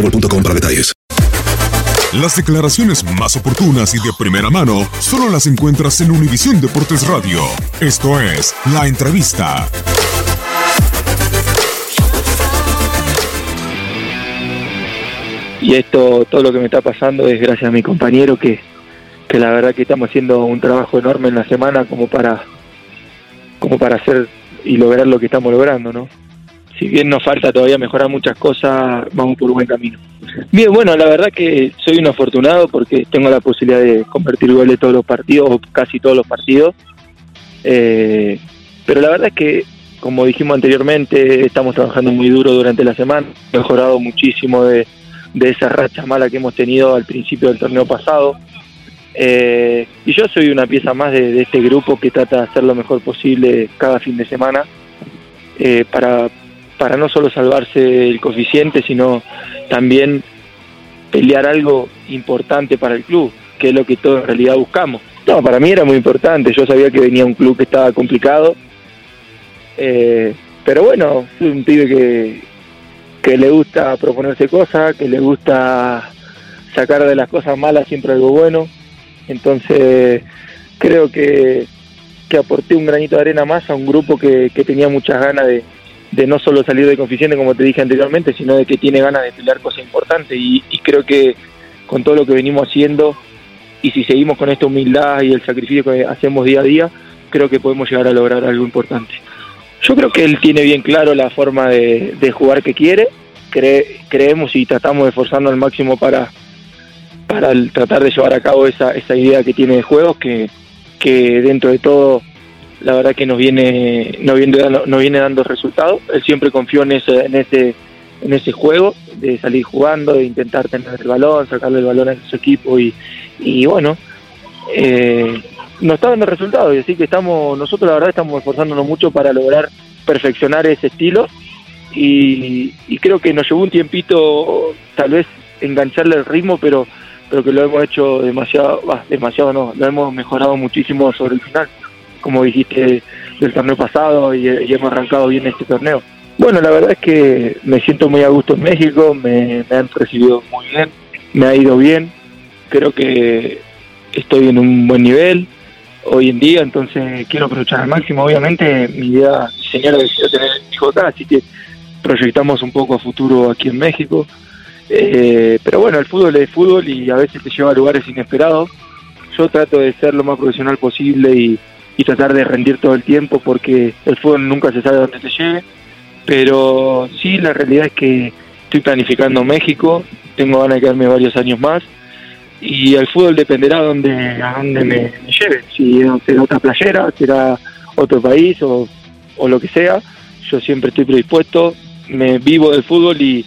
boostmobile.com para detalles. Las declaraciones más oportunas y de primera mano solo las encuentras en Univisión Deportes Radio. Esto es La Entrevista. Y esto, todo lo que me está pasando es gracias a mi compañero que, que la verdad que estamos haciendo un trabajo enorme en la semana como para, como para hacer y lograr lo que estamos logrando, ¿no? Si bien nos falta todavía mejorar muchas cosas, vamos por buen camino. Bien, bueno, la verdad que soy un afortunado porque tengo la posibilidad de convertir goles todos los partidos, o casi todos los partidos. Eh, pero la verdad es que, como dijimos anteriormente, estamos trabajando muy duro durante la semana, mejorado muchísimo de, esa racha mala que hemos tenido al principio del torneo pasado. Eh, y yo soy una pieza más de, este grupo que trata de hacer lo mejor posible cada fin de semana eh, para, para no solo salvarse el coeficiente, sino también pelear algo importante para el club, que es lo que todos en realidad buscamos. No, para mí era muy importante, yo sabía que venía un club que estaba complicado, eh, pero bueno, soy un pibe que, que le gusta proponerse cosas, que le gusta sacar de las cosas malas siempre algo bueno, entonces creo que, que aporté un granito de arena más a un grupo que, que tenía muchas ganas de, de no solo salir de coeficiente, como te dije anteriormente, sino de que tiene ganas de pelear cosas importantes. Y, creo que con todo lo que venimos haciendo, y si seguimos con esta humildad y el sacrificio que hacemos día a día, creo que podemos llegar a lograr algo importante. Yo creo que él tiene bien claro la forma de, jugar que quiere, creemos y tratamos de esforzarnos al máximo para, para tratar de llevar a cabo esa, esa idea que tiene de juegos, que, que dentro de todo la verdad que nos viene, nos viene, dando, nos viene dando resultados. Él siempre confió en ese, en ese, en ese juego, de salir jugando, de intentar tener el balón, sacarle el balón a su equipo y, y bueno, eh, nos está dando resultados y así que estamos, nosotros la verdad estamos esforzándonos mucho para lograr perfeccionar ese estilo y, y creo que nos llevó un tiempito tal vez engancharle el ritmo, pero pero que lo hemos hecho demasiado, demasiado no, lo hemos mejorado muchísimo sobre el final como dijiste, del torneo pasado y, hemos arrancado bien este torneo. Bueno, la verdad es que me siento muy a gusto en México, me, han recibido muy bien, me ha ido bien, creo que estoy en un buen nivel hoy en día, entonces quiero aprovechar al máximo. Obviamente mi idea señora decidió tener hijo acá, así que proyectamos un poco a futuro aquí en México. Eh, pero bueno, el fútbol es fútbol y a veces te lleva a lugares inesperados. Yo trato de ser lo más profesional posible y, y tratar de rendir todo el tiempo porque el fútbol nunca se sabe dónde te lleve. Pero sí, la realidad es que estoy planificando México, tengo ganas de quedarme varios años más y el fútbol dependerá dónde, a dónde me, lleve, si será otra playera, será otro país o, o, lo que sea, yo siempre estoy predispuesto, me vivo del fútbol y,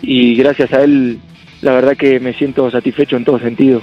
y gracias a él la verdad que me siento satisfecho en todo sentido.